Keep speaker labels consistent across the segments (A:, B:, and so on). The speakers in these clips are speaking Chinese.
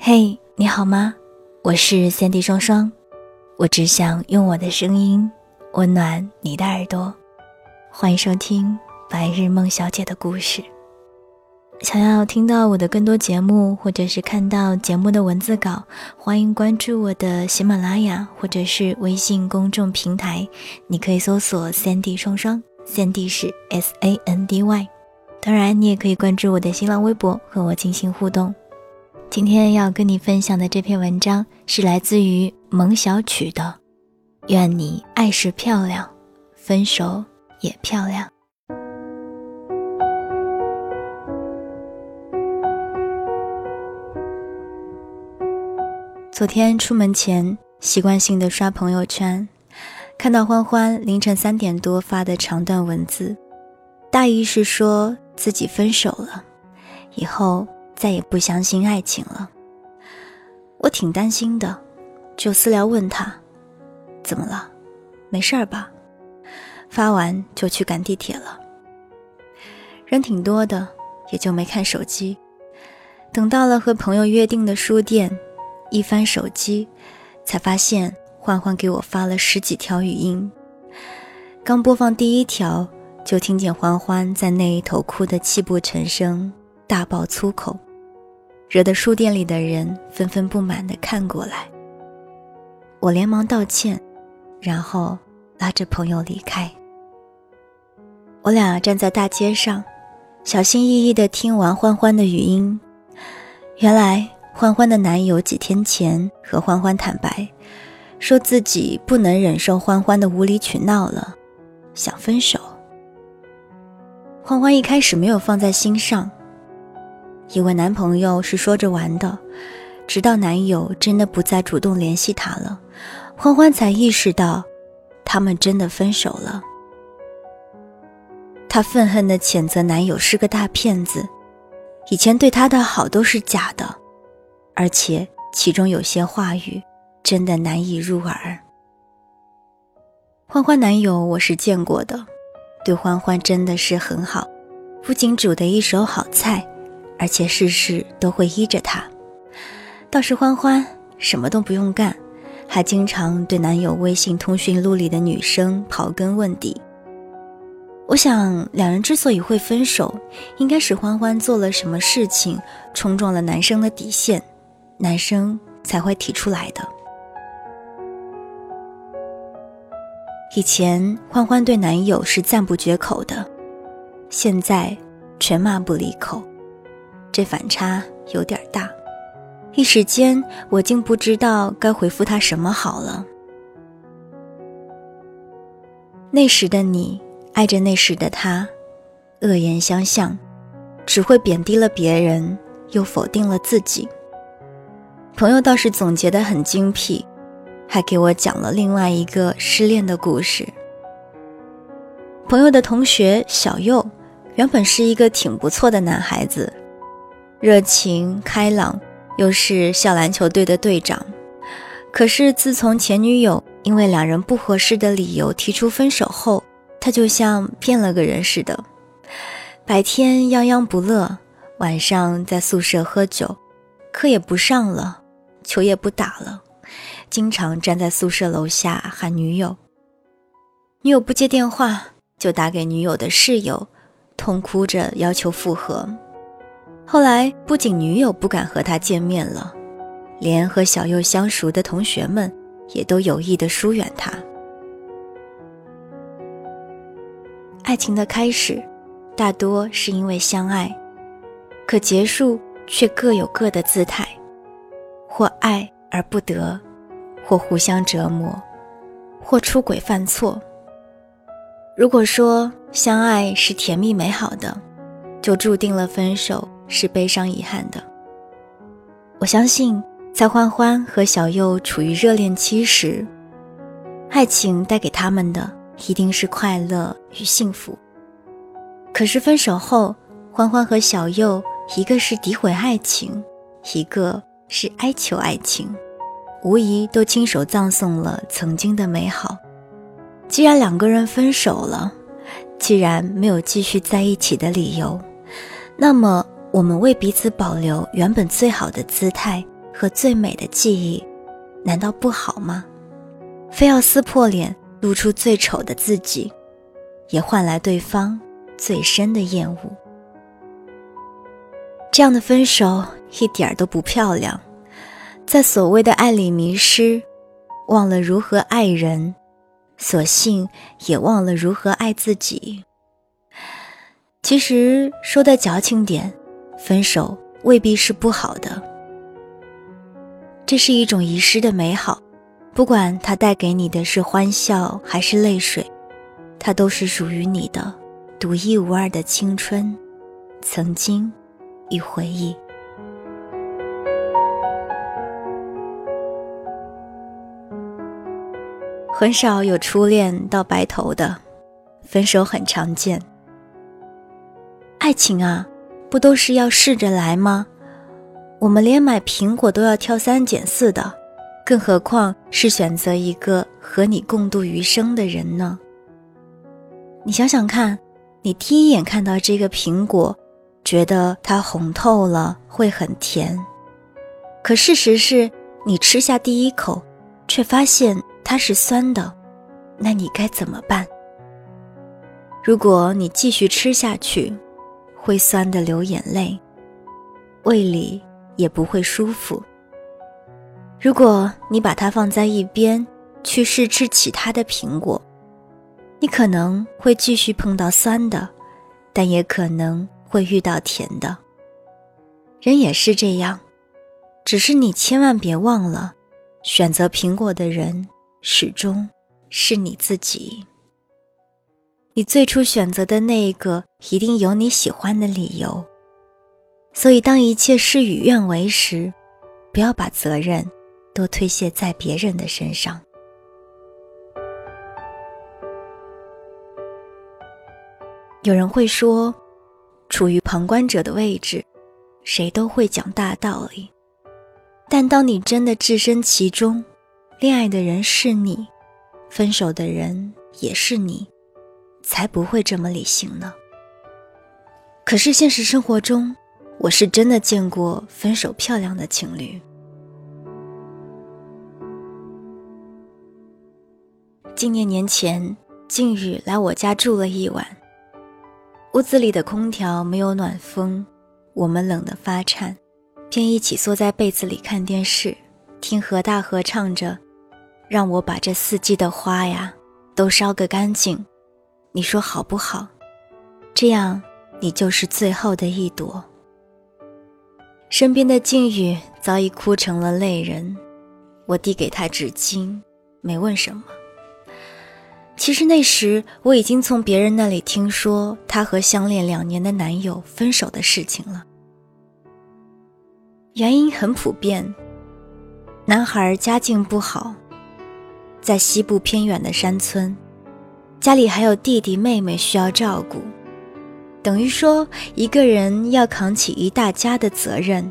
A: 嘿，你好吗？我是三 D 双双，我只想用我的声音温暖你的耳朵。欢迎收听《白日梦小姐的故事》。想要听到我的更多节目，或者是看到节目的文字稿，欢迎关注我的喜马拉雅或者是微信公众平台。你可以搜索“三 D 双双”，三 D 是 S A N D Y。当然，你也可以关注我的新浪微博，和我进行互动。今天要跟你分享的这篇文章是来自于蒙小曲的《愿你爱是漂亮，分手也漂亮》。昨天出门前，习惯性的刷朋友圈，看到欢欢凌晨三点多发的长段文字，大意是说自己分手了，以后。再也不相信爱情了，我挺担心的，就私聊问他，怎么了？没事儿吧？发完就去赶地铁了。人挺多的，也就没看手机。等到了和朋友约定的书店，一翻手机，才发现欢欢给我发了十几条语音。刚播放第一条，就听见欢欢在那一头哭得泣不成声，大爆粗口。惹得书店里的人纷纷不满地看过来，我连忙道歉，然后拉着朋友离开。我俩站在大街上，小心翼翼地听完欢欢的语音。原来欢欢的男友几天前和欢欢坦白，说自己不能忍受欢欢的无理取闹了，想分手。欢欢一开始没有放在心上。以为男朋友是说着玩的，直到男友真的不再主动联系她了，欢欢才意识到，他们真的分手了。她愤恨地谴责男友是个大骗子，以前对她的好都是假的，而且其中有些话语真的难以入耳。欢欢男友我是见过的，对欢欢真的是很好，不仅煮的一手好菜。而且事事都会依着他，倒是欢欢什么都不用干，还经常对男友微信通讯录里的女生刨根问底。我想，两人之所以会分手，应该是欢欢做了什么事情冲撞了男生的底线，男生才会提出来的。以前欢欢对男友是赞不绝口的，现在全骂不离口。这反差有点大，一时间我竟不知道该回复他什么好了。那时的你爱着那时的他，恶言相向，只会贬低了别人，又否定了自己。朋友倒是总结得很精辟，还给我讲了另外一个失恋的故事。朋友的同学小右，原本是一个挺不错的男孩子。热情开朗，又是校篮球队的队长。可是自从前女友因为两人不合适的理由提出分手后，他就像变了个人似的。白天泱泱不乐，晚上在宿舍喝酒，课也不上了，球也不打了，经常站在宿舍楼下喊女友。女友不接电话，就打给女友的室友，痛哭着要求复合。后来，不仅女友不敢和他见面了，连和小右相熟的同学们也都有意的疏远他。爱情的开始，大多是因为相爱，可结束却各有各的姿态，或爱而不得，或互相折磨，或出轨犯错。如果说相爱是甜蜜美好的，就注定了分手。是悲伤遗憾的。我相信，在欢欢和小右处于热恋期时，爱情带给他们的一定是快乐与幸福。可是分手后，欢欢和小右一个是诋毁爱情，一个是哀求爱情，无疑都亲手葬送了曾经的美好。既然两个人分手了，既然没有继续在一起的理由，那么。我们为彼此保留原本最好的姿态和最美的记忆，难道不好吗？非要撕破脸，露出最丑的自己，也换来对方最深的厌恶。这样的分手一点儿都不漂亮，在所谓的爱里迷失，忘了如何爱人，索性也忘了如何爱自己。其实说的矫情点，分手未必是不好的，这是一种遗失的美好。不管它带给你的是欢笑还是泪水，它都是属于你的独一无二的青春、曾经与回忆。很少有初恋到白头的，分手很常见。爱情啊，不都是要试着来吗？我们连买苹果都要挑三拣四的，更何况是选择一个和你共度余生的人呢？你想想看，你第一眼看到这个苹果，觉得它红透了，会很甜。可事实是，你吃下第一口，却发现它是酸的，那你该怎么办？如果你继续吃下去，会酸的流眼泪，胃里也不会舒服。如果你把它放在一边，去试吃其他的苹果，你可能会继续碰到酸的，但也可能会遇到甜的。人也是这样，只是你千万别忘了，选择苹果的人始终是你自己。你最初选择的那个，一定有你喜欢的理由。所以，当一切事与愿违时，不要把责任都推卸在别人的身上。有人会说，处于旁观者的位置，谁都会讲大道理。但当你真的置身其中，恋爱的人是你，分手的人也是你。才不会这么理性呢。可是现实生活中，我是真的见过分手漂亮的情侣。今年年前，靖宇来我家住了一晚，屋子里的空调没有暖风，我们冷得发颤，便一起缩在被子里看电视，听何大合唱着：“让我把这四季的花呀，都烧个干净。”你说好不好？这样，你就是最后的一朵。身边的靖宇早已哭成了泪人，我递给他纸巾，没问什么。其实那时我已经从别人那里听说她和相恋两年的男友分手的事情了。原因很普遍，男孩家境不好，在西部偏远的山村。家里还有弟弟妹妹需要照顾，等于说一个人要扛起一大家的责任，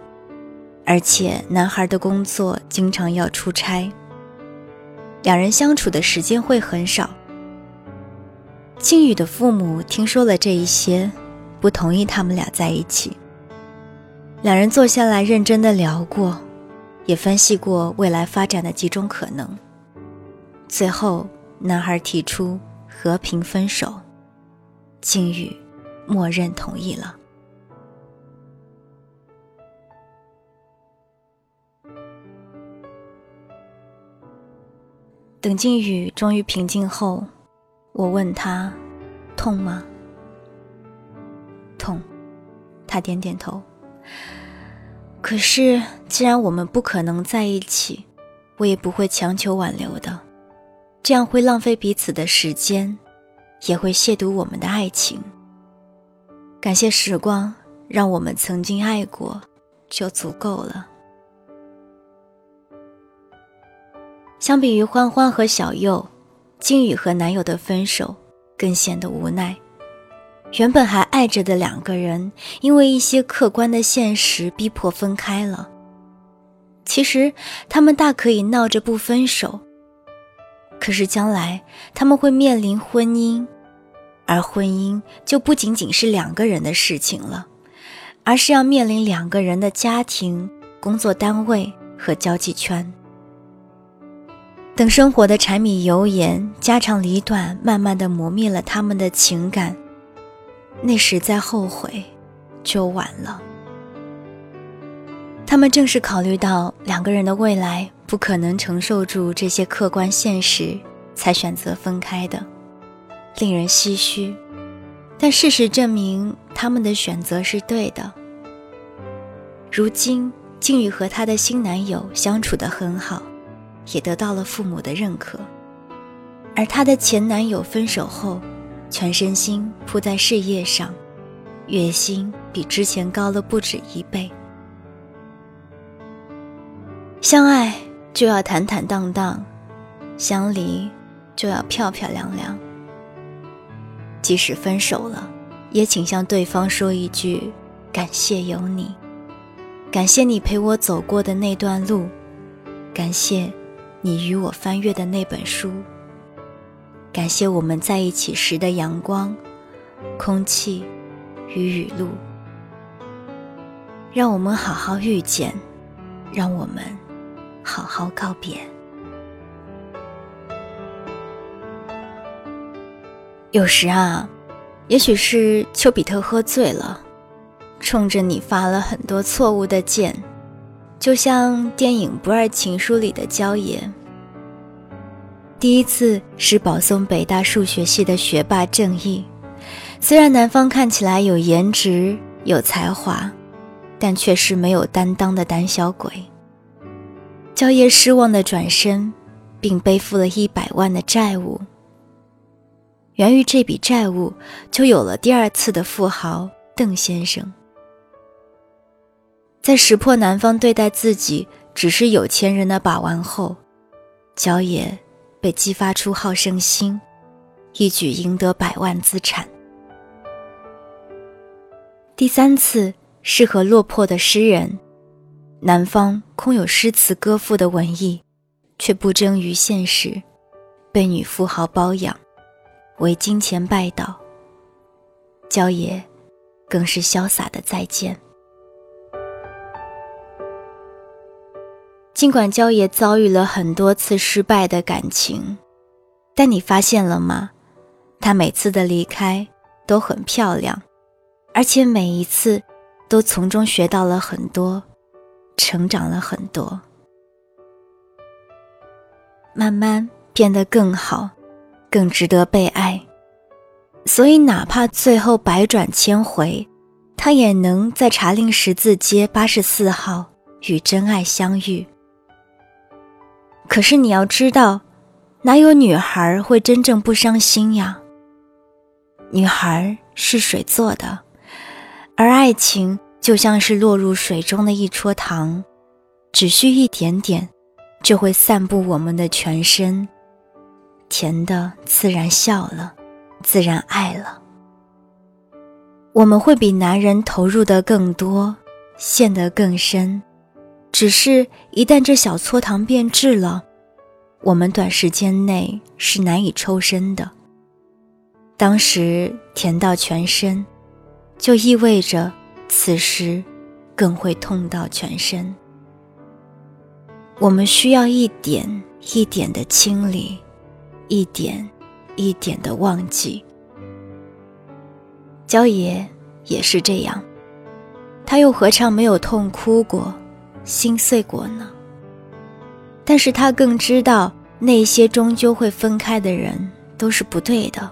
A: 而且男孩的工作经常要出差，两人相处的时间会很少。靖宇的父母听说了这一些，不同意他们俩在一起。两人坐下来认真的聊过，也分析过未来发展的几种可能。最后，男孩提出。和平分手，靖宇默认同意了。等靖宇终于平静后，我问他：“痛吗？”痛，他点点头。可是，既然我们不可能在一起，我也不会强求挽留的。这样会浪费彼此的时间，也会亵渎我们的爱情。感谢时光，让我们曾经爱过，就足够了。相比于欢欢和小右，金宇和男友的分手更显得无奈。原本还爱着的两个人，因为一些客观的现实逼迫分开了。其实他们大可以闹着不分手。可是将来他们会面临婚姻，而婚姻就不仅仅是两个人的事情了，而是要面临两个人的家庭、工作单位和交际圈。等生活的柴米油盐、家长里短慢慢的磨灭了他们的情感，那时再后悔，就晚了。他们正是考虑到两个人的未来不可能承受住这些客观现实，才选择分开的，令人唏嘘。但事实证明，他们的选择是对的。如今，静宇和她的新男友相处得很好。也得到了父母的认可，而她的前男友分手后，全身心扑在事业上，月薪比之前高了不止一倍。相爱就要坦坦荡荡，相离就要漂漂亮亮。即使分手了，也请向对方说一句：感谢有你，感谢你陪我走过的那段路，感谢。你与我翻阅的那本书，感谢我们在一起时的阳光、空气与雨露，让我们好好遇见，让我们好好告别。有时啊，也许是丘比特喝醉了，冲着你发了很多错误的箭。就像电影《不二情书》里的焦野，第一次是保送北大数学系的学霸郑毅。虽然男方看起来有颜值、有才华，但却是没有担当的胆小鬼。焦叶失望的转身，并背负了一百万的债务。源于这笔债务，就有了第二次的富豪邓先生。在识破男方对待自己只是有钱人的把玩后，焦野被激发出好胜心，一举赢得百万资产。第三次是和落魄的诗人，男方空有诗词歌赋的文艺，却不争于现实，被女富豪包养，为金钱拜倒。焦野更是潇洒的再见。尽管焦爷遭遇了很多次失败的感情，但你发现了吗？他每次的离开都很漂亮，而且每一次都从中学到了很多，成长了很多，慢慢变得更好，更值得被爱。所以，哪怕最后百转千回，他也能在茶陵十字街八十四号与真爱相遇。可是你要知道，哪有女孩会真正不伤心呀？女孩是水做的，而爱情就像是落入水中的一撮糖，只需一点点，就会散布我们的全身，甜的自然笑了，自然爱了。我们会比男人投入的更多，陷得更深。只是，一旦这小撮糖变质了，我们短时间内是难以抽身的。当时甜到全身，就意味着此时更会痛到全身。我们需要一点一点的清理，一点一点的忘记。焦爷也是这样，他又何尝没有痛哭过？心碎过呢，但是他更知道那些终究会分开的人都是不对的，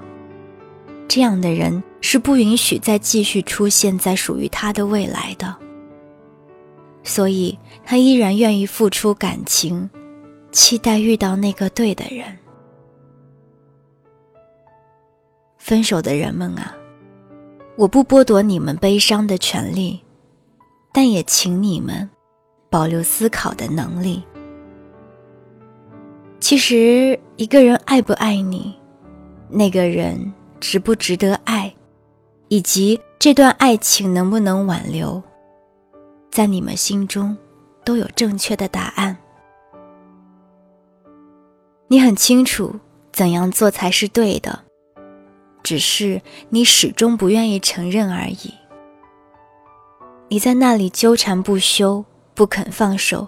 A: 这样的人是不允许再继续出现在属于他的未来的，所以他依然愿意付出感情，期待遇到那个对的人。分手的人们啊，我不剥夺你们悲伤的权利，但也请你们。保留思考的能力。其实，一个人爱不爱你，那个人值不值得爱，以及这段爱情能不能挽留，在你们心中都有正确的答案。你很清楚怎样做才是对的，只是你始终不愿意承认而已。你在那里纠缠不休。不肯放手，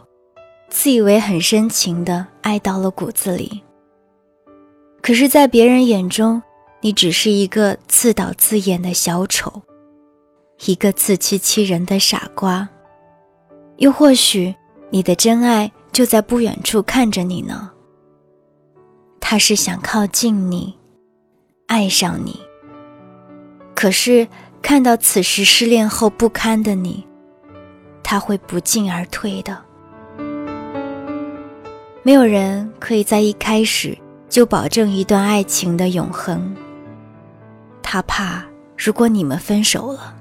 A: 自以为很深情的爱到了骨子里。可是，在别人眼中，你只是一个自导自演的小丑，一个自欺欺人的傻瓜。又或许，你的真爱就在不远处看着你呢。他是想靠近你，爱上你。可是，看到此时失恋后不堪的你，他会不进而退的。没有人可以在一开始。就保证一段爱情的永恒。他怕，如果你们分手了，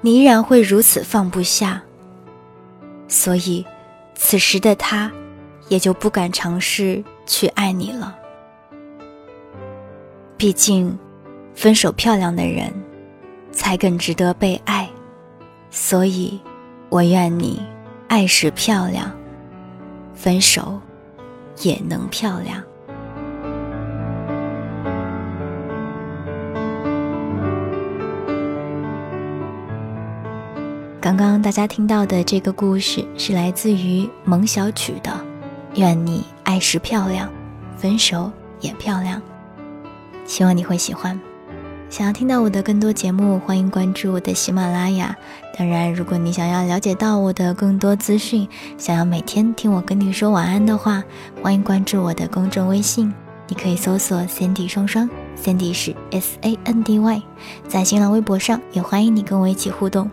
A: 你依然会如此放不下。所以，此时的他，也就不敢尝试去爱你了。毕竟，分手漂亮的人，才更值得被爱。所以，我愿你爱时漂亮，分手也能漂亮。刚刚大家听到的这个故事是来自于蒙小曲的《愿你爱时漂亮，分手也漂亮》，希望你会喜欢。想要听到我的更多节目，欢迎关注我的喜马拉雅。当然，如果你想要了解到我的更多资讯，想要每天听我跟你说晚安的话，欢迎关注我的公众微信，你可以搜索 “Sandy 双双 ”，Sandy 是 S A N D Y。在新浪微博上也欢迎你跟我一起互动。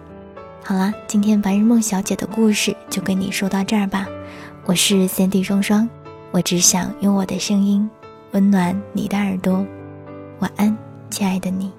A: 好啦，今天白日梦小姐的故事就跟你说到这儿吧。我是三 D 双双，我只想用我的声音温暖你的耳朵。晚安，亲爱的你。